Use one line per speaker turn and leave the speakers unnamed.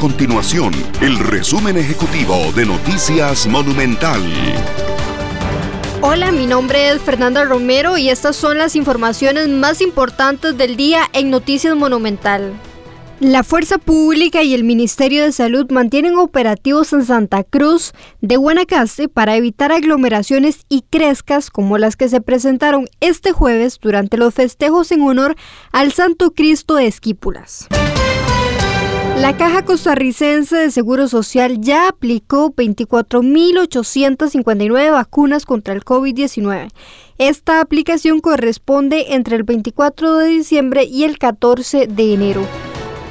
continuación el resumen ejecutivo de Noticias Monumental.
Hola, mi nombre es Fernanda Romero y estas son las informaciones más importantes del día en Noticias Monumental. La Fuerza Pública y el Ministerio de Salud mantienen operativos en Santa Cruz de Guanacaste para evitar aglomeraciones y crescas como las que se presentaron este jueves durante los festejos en honor al Santo Cristo de Esquípulas. La Caja Costarricense de Seguro Social ya aplicó 24.859 vacunas contra el COVID-19. Esta aplicación corresponde entre el 24 de diciembre y el 14 de enero.